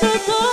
do do